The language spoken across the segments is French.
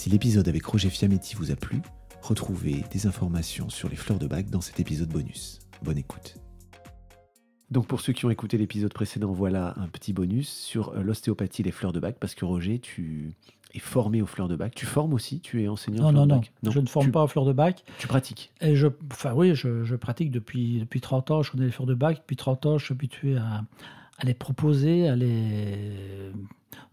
Si l'épisode avec Roger Fiametti vous a plu, retrouvez des informations sur les fleurs de bac dans cet épisode bonus. Bonne écoute. Donc pour ceux qui ont écouté l'épisode précédent, voilà un petit bonus sur euh, l'ostéopathie les fleurs de bac, parce que Roger, tu es formé aux fleurs de bac. Tu formes aussi Tu es enseignant Non, non, de non, bac? Je ne forme tu, pas aux fleurs de bac. Tu pratiques? Et je, enfin oui, je, je pratique depuis, depuis 30 ans. Je connais les fleurs de bac. Depuis 30 ans, je suis habitué à, à les proposer, à les,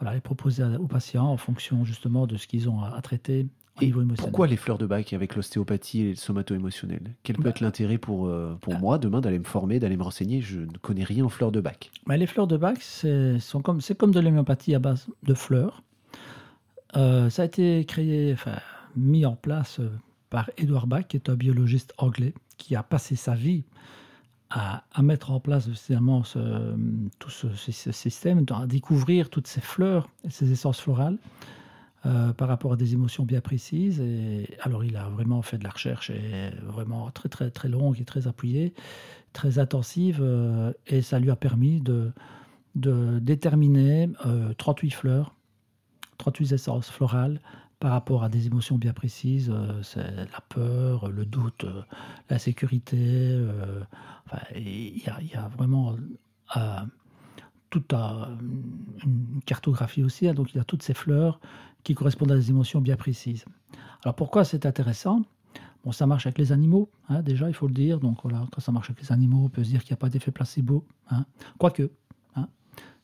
voilà, les proposer aux patients en fonction justement de ce qu'ils ont à, à traiter au Et niveau émotionnel. Pourquoi les fleurs de bac avec l'ostéopathie et le somato-émotionnel? Quel peut Bah- être l'intérêt pour, euh, pour Ah. moi demain d'aller me former, d'aller me renseigner? Je ne connais rien en fleurs de bac. Mais les fleurs de bac, c'est comme, comme de l'homéopathie à base de fleurs. Euh, ça a été créé, enfin, mis en place euh, par Edward Bach, qui est un biologiste anglais, qui a passé sa vie à, mettre en place finalement tout ce, système, à découvrir toutes ces fleurs ces essences florales euh, par rapport à des émotions bien précises. Et alors, il a vraiment fait de la recherche et vraiment très très très longue et très appuyée, très intensive, euh, et ça lui a permis de, de déterminer euh, 38 fleurs, 38 essences florales par rapport à des émotions bien précises. euh, c'est la peur, le doute, euh, la sécurité. euh, enfin, il y, a- vraiment toute une cartographie aussi. hein, donc il y a toutes ces fleurs qui correspondent à des émotions bien précises. Alors pourquoi c'est intéressant? Bon, ça marche avec les animaux, hein, déjà, il faut le dire. Donc voilà, quand ça marche avec les animaux, on peut se dire qu'il n'y a pas d'effet placebo. Hein. Quoique,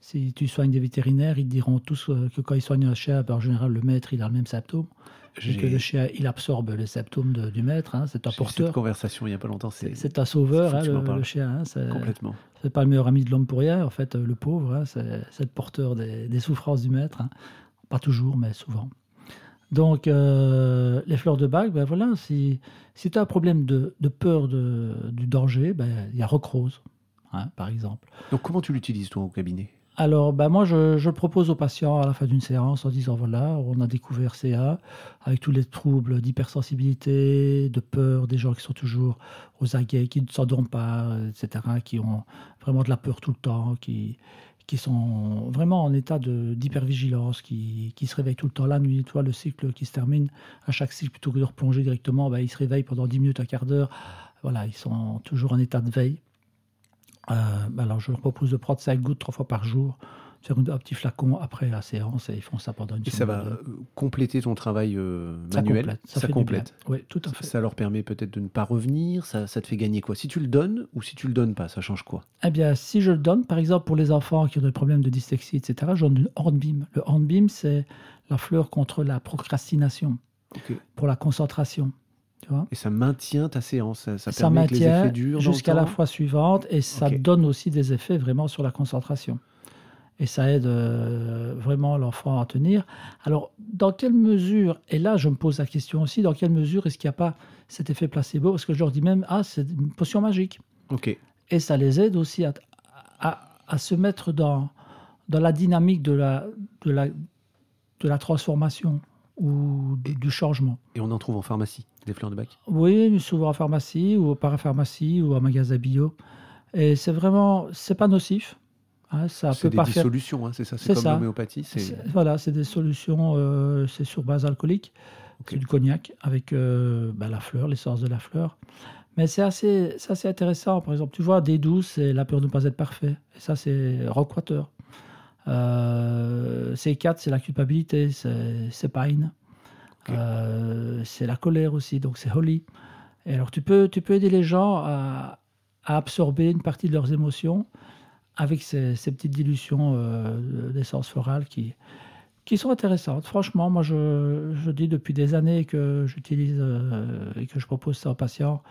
si tu soignes des vétérinaires, ils te diront tous euh, que quand ils soignent un chien, ben, en général, le maître, il a le même symptôme. Et que le chien, il absorbe les symptômes de- du maître. hein, c'est un eu cette porteur. conversation il n'y a pas longtemps. C'est C'est un sauveur, hein, le, chien. hein, complètement. c'est pas le meilleur ami de l'homme pour rien, en fait, euh, le pauvre, hein, c'est le porteur des, des souffrances du maître. hein. Pas toujours, mais souvent. Donc, euh, les fleurs de bac, ben voilà, si, si tu as un problème de, de peur de- du danger, ben, il y a Rocrose, par exemple. Donc comment tu l'utilises toi au cabinet? Alors, ben moi, je, le propose aux patients à la fin d'une séance en disant voilà, on a découvert CA avec tous les troubles d'hypersensibilité, de peur, des gens qui sont toujours aux aguets, qui ne s'endorment pas, etc., qui ont vraiment de la peur tout le temps, qui, sont vraiment en état d'hypervigilance, qui, qui se réveillent tout le temps la nuit. Tu vois, le cycle qui se termine à chaque cycle, plutôt que de replonger directement, ben, ils se réveillent pendant 10 minutes, un quart d'heure. Voilà, ils sont toujours en état de veille. Euh, alors, je leur propose de prendre 5 gouttes trois fois par jour, faire un petit flacon après la séance, et ils font ça pendant une Et ça semaine. va euh, compléter ton travail euh, Ça manuel? complète. Ça, fait complète. Oui, tout à Ça, fait. ça leur permet peut-être de ne pas revenir. Ça, ça te fait gagner quoi? Si tu le donnes ou si tu le donnes pas, ça change quoi? Eh bien, si je le donne, par exemple, pour les enfants qui ont des problèmes de dyslexie, etc., je donne une hornbeam. Le hornbeam, c'est la fleur contre la procrastination, pour la concentration. Tu vois Et ça maintient ta séance. Ça, ça ça permet que les effets durent jusqu'à la fois suivante et ça donne aussi des effets vraiment sur la concentration. Et ça aide euh, vraiment l'enfant à tenir. Alors, dans quelle mesure, et là je me pose la question aussi, dans quelle mesure est-ce qu'il n'y a pas cet effet placebo? Parce que je leur dis même, ah, c'est une potion magique. Ok. Et ça les aide aussi à, à- à se mettre dans, dans la dynamique de la, de la, de la transformation ou du changement. Et on en trouve en pharmacie, des fleurs de bac Oui, mais souvent en pharmacie ou en parapharmacie ou en magasin bio. Et c'est vraiment, c'est pas nocif. hein, ça C'est peut des pas faire. dissolutions, hein, c'est ça C'est C'est comme ça. l'homéopathie. c'est- c'est- Voilà, c'est des solutions, euh, c'est sur base alcoolique. C'est du cognac avec euh, bah, la fleur, l'essence de la fleur. Mais c'est assez, c'est assez intéressant. Par exemple, tu vois, des douces, c'est la peur de ne pas être parfait. Et ça, c'est Rockwater. Euh, C4, c'est la culpabilité, c'est c'est Pine. Euh, c'est la colère aussi, donc c'est Holly. Et alors, tu peux, tu peux aider les gens à, à absorber une partie de leurs émotions avec ces, ces petites dilutions euh, d'essence florale qui, qui sont intéressantes. Franchement, moi, je, je dis depuis des années que j'utilise euh, et que je propose ça aux patients.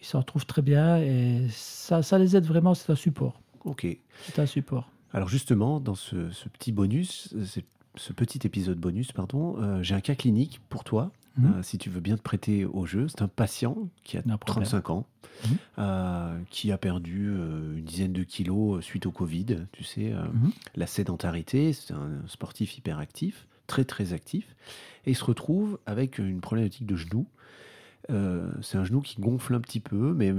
Ils s'en trouvent très bien et ça, ça les aide vraiment. C'est un support. Ok. C'est un support. Alors justement, dans ce, ce petit bonus, euh, c'est- ce petit épisode bonus, pardon, euh, j'ai un cas clinique pour toi, Mhm. euh, si tu veux bien te prêter au jeu. C'est un patient qui a No problem. 35 ans, Mhm. euh, qui a perdu une dizaine de kilos suite au Covid. Tu sais, Mhm. la sédentarité, c'est un sportif hyperactif, très très actif, et il se retrouve avec une problématique de genou. C'est un genou qui gonfle un petit peu, mais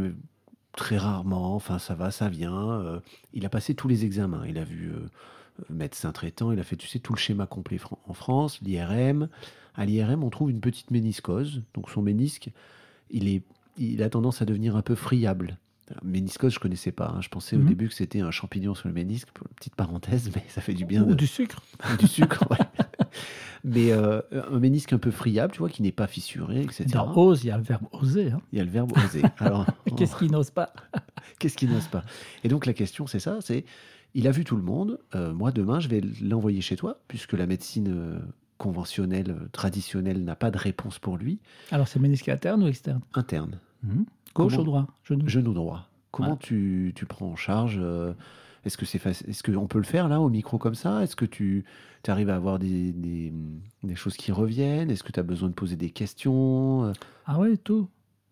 très rarement. Enfin, ça va, ça vient. Il a passé tous les examens. Il a vu médecin traitant, il a fait, tu sais, tout le schéma complet fran- en France, l'IRM. À l'IRM, on trouve une petite méniscose. Donc son ménisque, il, est, il a tendance à devenir un peu friable. Alors, Méniscose, je connaissais pas. hein. Je pensais au Mhm. début que c'était un champignon sur le ménisque. Petite parenthèse, mais ça fait du bien. Ou de- du sucre. du sucre, ouais. Mais euh, un ménisque un peu friable, tu vois, qui n'est pas fissuré, etc. Dans ose, il y a le verbe oser. hein. Il y a le verbe oser. Alors, Qu'est-ce qu'il n'ose pas? Qu'est-ce qu'il n'ose pas? Et donc la question, c'est ça, c'est, il a vu tout le monde, euh, moi demain, je vais l'envoyer chez toi, puisque la médecine euh, conventionnelle, euh, traditionnelle, n'a pas de réponse pour lui, Alors, c'est ménisque interne ou externe? Interne, Mhm. Gauche Comment ou droit? Genou. genou droit. Comment tu, tu prends en charge euh, Est-ce que c'est Est-ce qu'on peut le faire là, au micro comme ça? Est-ce que tu arrives à avoir des, des, des choses qui reviennent? Est-ce que tu as besoin de poser des questions Ah oui, tout.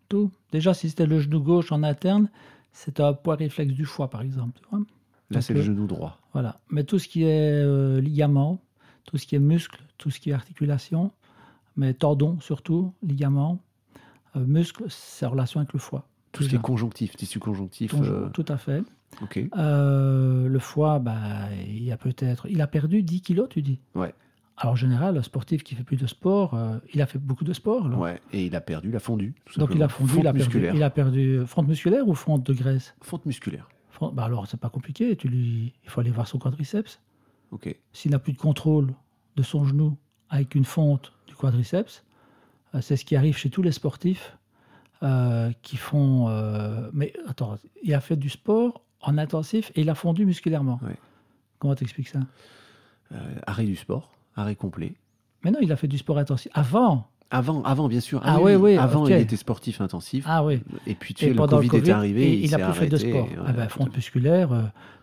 Tout. Déjà, si c'était le genou gauche en interne, c'est un poids réflexe du foie, par exemple. tu vois. Là, c'est le genou droit. Voilà. Mais tout ce qui est euh, ligament, tout ce qui est muscle, tout ce qui est articulation, mais tendons surtout, ligaments, euh, muscles, c'est en relation avec le foie. Tout ce qui est conjonctif, tissu conjonctif. Euh, Tout à fait. Euh, le foie, bah, il a peut-être. Il a perdu 10 kilos, tu dis? Ouais. Alors, en général, un sportif qui fait plus de sport, euh, il a fait beaucoup de sport. alors. Ouais, et il a perdu, il a fondu. tout Donc, il a fondu, il a, perdu, musculaire. il a perdu. Fonte musculaire ou fonte de graisse? Fonte musculaire. Bah Alors, c'est pas compliqué. Tu lui... Il faut aller voir son quadriceps. Ok. S'il n'a plus de contrôle de son genou avec une fonte du quadriceps, euh, c'est ce qui arrive chez tous les sportifs euh, qui font. euh, Mais attends, il a fait du sport en intensif et il a fondu musculairement. Ouais. Comment t'expliques ça? Arrêt du sport, arrêt complet. Mais non, il a fait du sport intensif. Avant Avant, avant bien sûr. Ah oui, oui, Avant, il était sportif intensif. Ah oui. Et puis, tu Et sais, le pendant COVID, le Covid, est arrivé. et il, il a plus fait de sport. ouais, Ah ben, fonte musculaire, euh,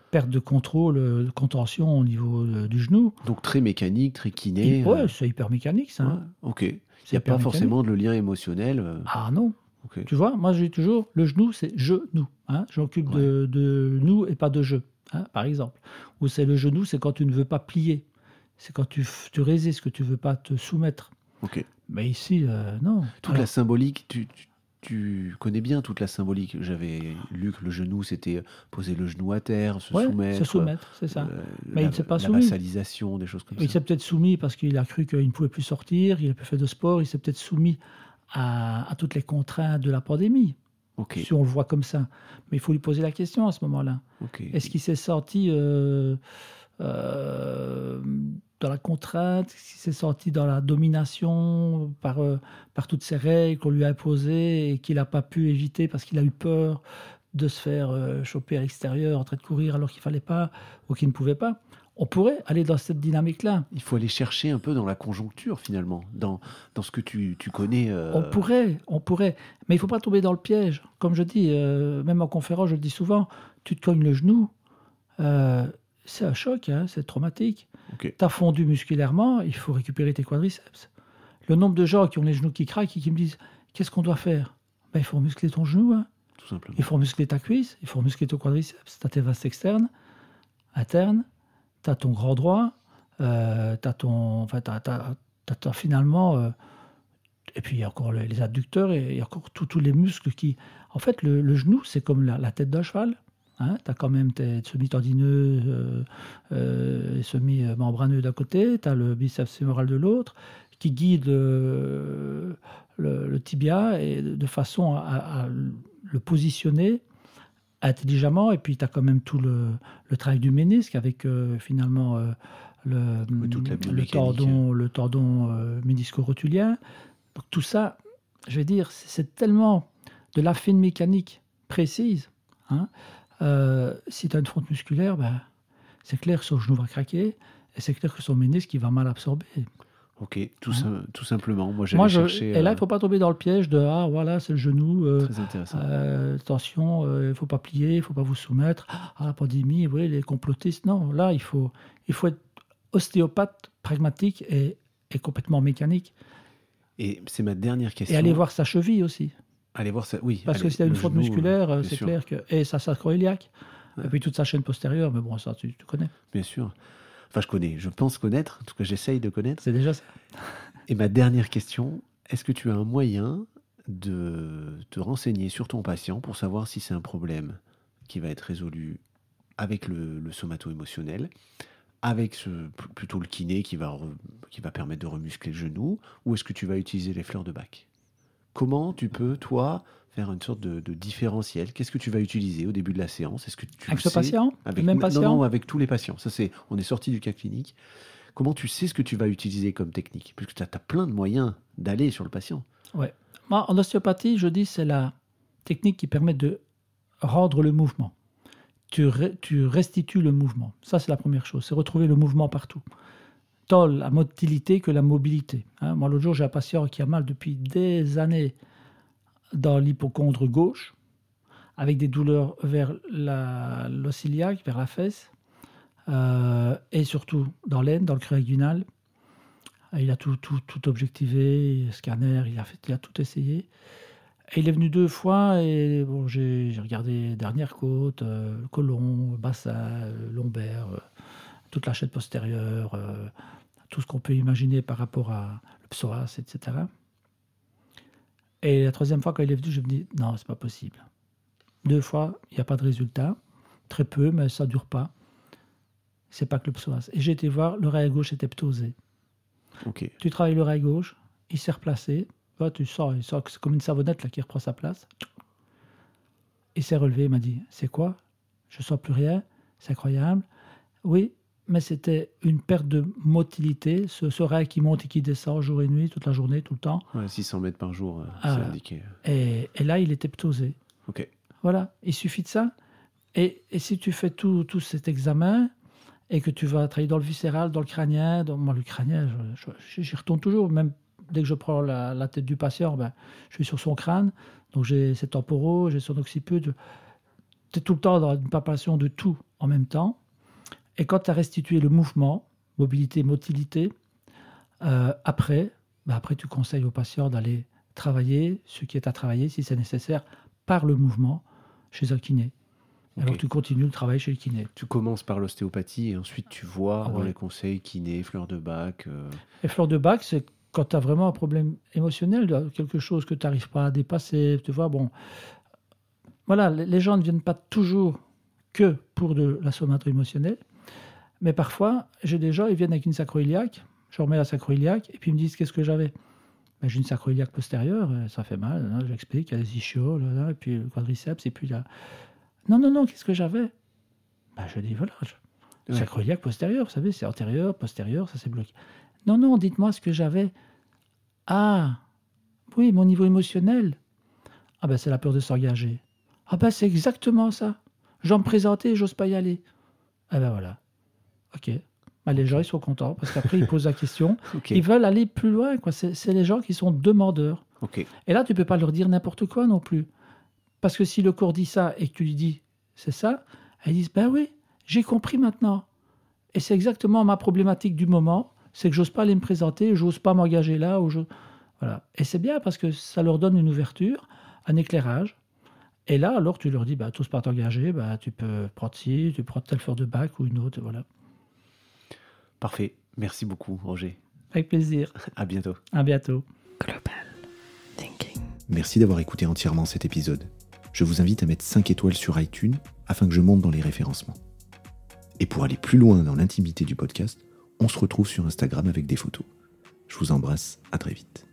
perte de contrôle, euh, de contention au niveau euh, du genou. Donc, très mécanique, très kiné. Euh, c'est hyper mécanique ça. hein. ouais, ok. Il n'y a pas mécanique. forcément de le lien émotionnel. euh, Ah non, ok. Tu vois, moi je dis toujours, le genou, c'est je-nous. Hein J'occupe de, de nous et pas de je, hein, par exemple. Ou c'est le genou, c'est quand tu ne veux pas plier. C'est quand tu, tu résistes, que tu ne veux pas te soumettre. Ok. Mais ici, euh, non. Toute Alors, la symbolique, tu, tu, tu connais bien toute la symbolique. J'avais lu que le genou, c'était poser le genou à terre, se ouais, soumettre. se soumettre, c'est ça. euh, Mais la, il ne s'est pas la soumis. vassalisation, des choses comme Il ça. s'est peut-être soumis parce qu'il a cru qu'il ne pouvait plus sortir, il n'a plus fait de sport, il s'est peut-être soumis à, à toutes les contraintes de la pandémie, si on le voit comme ça. Mais il faut lui poser la question à ce moment-là. Est-ce qu'il s'est euh, euh, dans la contrainte qu'il s'est senti dans la domination par, euh, par toutes ces règles qu'on lui a imposées et qu'il n'a pas pu éviter parce qu'il a eu peur de se faire euh, choper à l'extérieur en train de courir alors qu'il fallait pas ou qu'il ne pouvait pas On pourrait aller dans cette dynamique-là. Il faut aller chercher un peu dans la conjoncture finalement, dans, dans ce que tu, tu connais. euh, On pourrait, on pourrait, mais il faut pas tomber dans le piège. Comme je dis, même en conférence, je le dis souvent, tu te cognes le genou, c'est un choc, hein, c'est traumatique. Ok. Tu as fondu musculairement, il faut récupérer tes quadriceps. Le nombre de gens qui ont les genoux qui craquent et qui me disent Qu'est-ce qu'on doit faire? Ben, Il faut muscler ton genou, hein. Tout simplement. il faut muscler ta cuisse, il faut muscler ton quadriceps. Tu as tes vastes externes, internes, tu as ton grand droit, euh, tu as ton. Enfin, t'as- t'as finalement. euh, et puis il y a encore les les adducteurs et il y a encore tous tous les muscles qui. En fait, le, le genou, c'est comme la, la tête d'un cheval. Hein, tu as quand même tes semi-tendineux euh, euh, et semi-membraneux d'un côté, tu as le biceps fémoral de l'autre, qui guide euh, le, le tibia et de façon à, à le positionner intelligemment. Et puis tu as quand même tout le, le travail du ménisque avec euh, finalement le, Oui, la le euh, ménisco-rotulien. Donc tout ça, je vais dire, c'est- c'est tellement de la fine mécanique précise. hein. Euh, si tu as une fonte musculaire, ben, c'est clair que son genou va craquer et c'est clair que son ménisque il va mal absorber. Ok, tout, Hein. sim- tout simplement. Moi, Moi, je, chercher. et là, il euh, ne faut pas tomber dans le piège de Ah, voilà, c'est le genou. euh, Très intéressant. euh, attention, euh, il ne faut pas plier, il ne faut pas vous soumettre. Ah, la pandémie, oui, les complotistes. Non, là, il faut, il faut être ostéopathe, pragmatique et, et complètement mécanique. Et c'est ma dernière question. Et aller voir sa cheville aussi. Allez voir ça. Oui. Parce allez, que s'il y a une faute musculaire, euh, euh, c'est clair que. Et sa sacroiliaque. Ouais. Et puis toute sa chaîne postérieure, mais bon, ça, tu, tu connais. Bien sûr. Enfin, je connais. Je pense connaître. En tout cas, j'essaye de connaître. C'est déjà ça. Et ma dernière question est-ce que tu as un moyen de te renseigner sur ton patient pour savoir si c'est un problème qui va être résolu avec le, le somato-émotionnel avec ce, plutôt le kiné qui va, qui va permettre de remuscler le genou, ou est-ce que tu vas utiliser les fleurs de bac? Comment tu peux, toi, faire une sorte de, différentiel? Qu'est-ce que tu vas utiliser au début de la séance? Est-ce que tu avec ce patient? Avec, même patient Non, non, avec tous les patients. Ça, c'est, on est sorti du cas clinique. Comment tu sais ce que tu vas utiliser comme technique? Puisque tu as, plein de moyens d'aller sur le patient. Ouais. Moi, en ostéopathie, je dis c'est la technique qui permet de rendre le mouvement. Tu, tu restitues le mouvement. Ça, c'est la première chose. C'est retrouver le mouvement partout. Tant la motilité que la mobilité. Hein. Moi, l'autre jour, j'ai un patient qui a mal depuis des années dans l'hypochondre gauche, avec des douleurs vers l'os vers la fesse. Euh, et surtout dans l'aine, dans le creux Il a tout, tout, tout objectivé, scanner, il a, fait, il a tout essayé. Et il est venu deux fois et bon, j'ai regardé dernière côte, euh, colon, bassin, euh, lombaire, toute la chaîne postérieure, tout ce qu'on peut imaginer par rapport à le psoas, etc. Et la troisième fois, quand il est venu, je me dis non, c'est pas possible. Deux fois, il n'y a pas de résultat, très peu, mais ça dure pas c'est pas que le psoas. Et j'ai été voir, l'oreille gauche était ptosée. Ok. Tu travailles l'oreille gauche, il s'est replacé. tu sors, il sort, c'est comme une savonnette là, qui reprend sa place. Il s'est relevé, il m'a dit C'est quoi? Je sens plus rien, c'est incroyable. Oui, mais c'était une perte de motilité, ce, oreille qui monte et qui descend jour et nuit, toute la journée, tout le temps. Ouais, 600 mètres par jour, euh, c'est ah. indiqué. Et, et, là, il était ptosé. Ok. Voilà, il suffit de ça. Et, et si tu fais tout, tout cet examen, et que tu vas travailler dans le viscéral, dans le crânien. Dans, moi, le crânien, j'y retourne toujours. Même dès que je prends la, tête du patient, ben, je suis sur son crâne. Donc j'ai ses temporaux, j'ai son occiput. Tu es tout le temps dans une palpation de tout en même temps. Et quand tu as restitué le mouvement, mobilité, motilité, euh, après, ben après, tu conseilles au patient d'aller travailler ce qui est à travailler, si c'est nécessaire, par le mouvement chez un kiné. Alors tu continues le travail chez le kiné. Tu commences par l'ostéopathie et ensuite tu vois ah dans les conseils kiné, fleurs de bac. Euh. Et fleurs de bac, c'est quand tu as vraiment un problème émotionnel, quelque chose que tu n'arrives pas à dépasser. Tu vois, bon. Voilà, les gens ne viennent pas toujours que pour de la somato émotionnelle. Mais parfois, j'ai des gens, ils viennent avec une sacroiliaque, je remets la sacroiliaque, et puis ils me disent qu'est-ce que j'avais? Ben, j'ai une sacroiliaque postérieure, euh, ça fait mal, hein, j'explique, il y a des ischios, et puis le quadriceps, et puis là. Non, non, non, qu'est-ce que j'avais? Bah, Je dis, voilà, je... sacroiliaque postérieur, vous savez, c'est antérieur, postérieur, ça c'est bloqué. Non, non, dites-moi ce que j'avais. Ah, oui, mon niveau émotionnel. Ah ben c'est la peur de s'engager. Ah ben c'est exactement ça. J'en me présentais, j'ose pas y aller. Ah ben voilà. Ok. Bah, les gens, ils sont contents parce qu'après, ils posent la question. Ils veulent aller plus loin. Quoi. C'est, les gens qui sont demandeurs. Et là, tu peux pas leur dire n'importe quoi non plus. Parce que si le corps dit ça et que tu lui dis c'est ça, elles disent ben oui, j'ai compris maintenant. Et c'est exactement ma problématique du moment, c'est que j'ose pas aller me présenter, j'ose pas m'engager là. Ou je... voilà. Et c'est bien parce que ça leur donne une ouverture, un éclairage. Et là, alors tu leur dis, bah, tous pas t'engager, bah, tu peux prendre ci, tu prends telle fleur de bac ou une autre, voilà. Parfait. Merci beaucoup, Roger. Avec plaisir. À bientôt. À bientôt. Global Thinking. Merci d'avoir écouté entièrement cet épisode je vous invite à mettre 5 étoiles sur iTunes afin que je monte dans les référencements. Et pour aller plus loin dans l'intimité du podcast, on se retrouve sur Instagram avec des photos. Je vous embrasse, à très vite.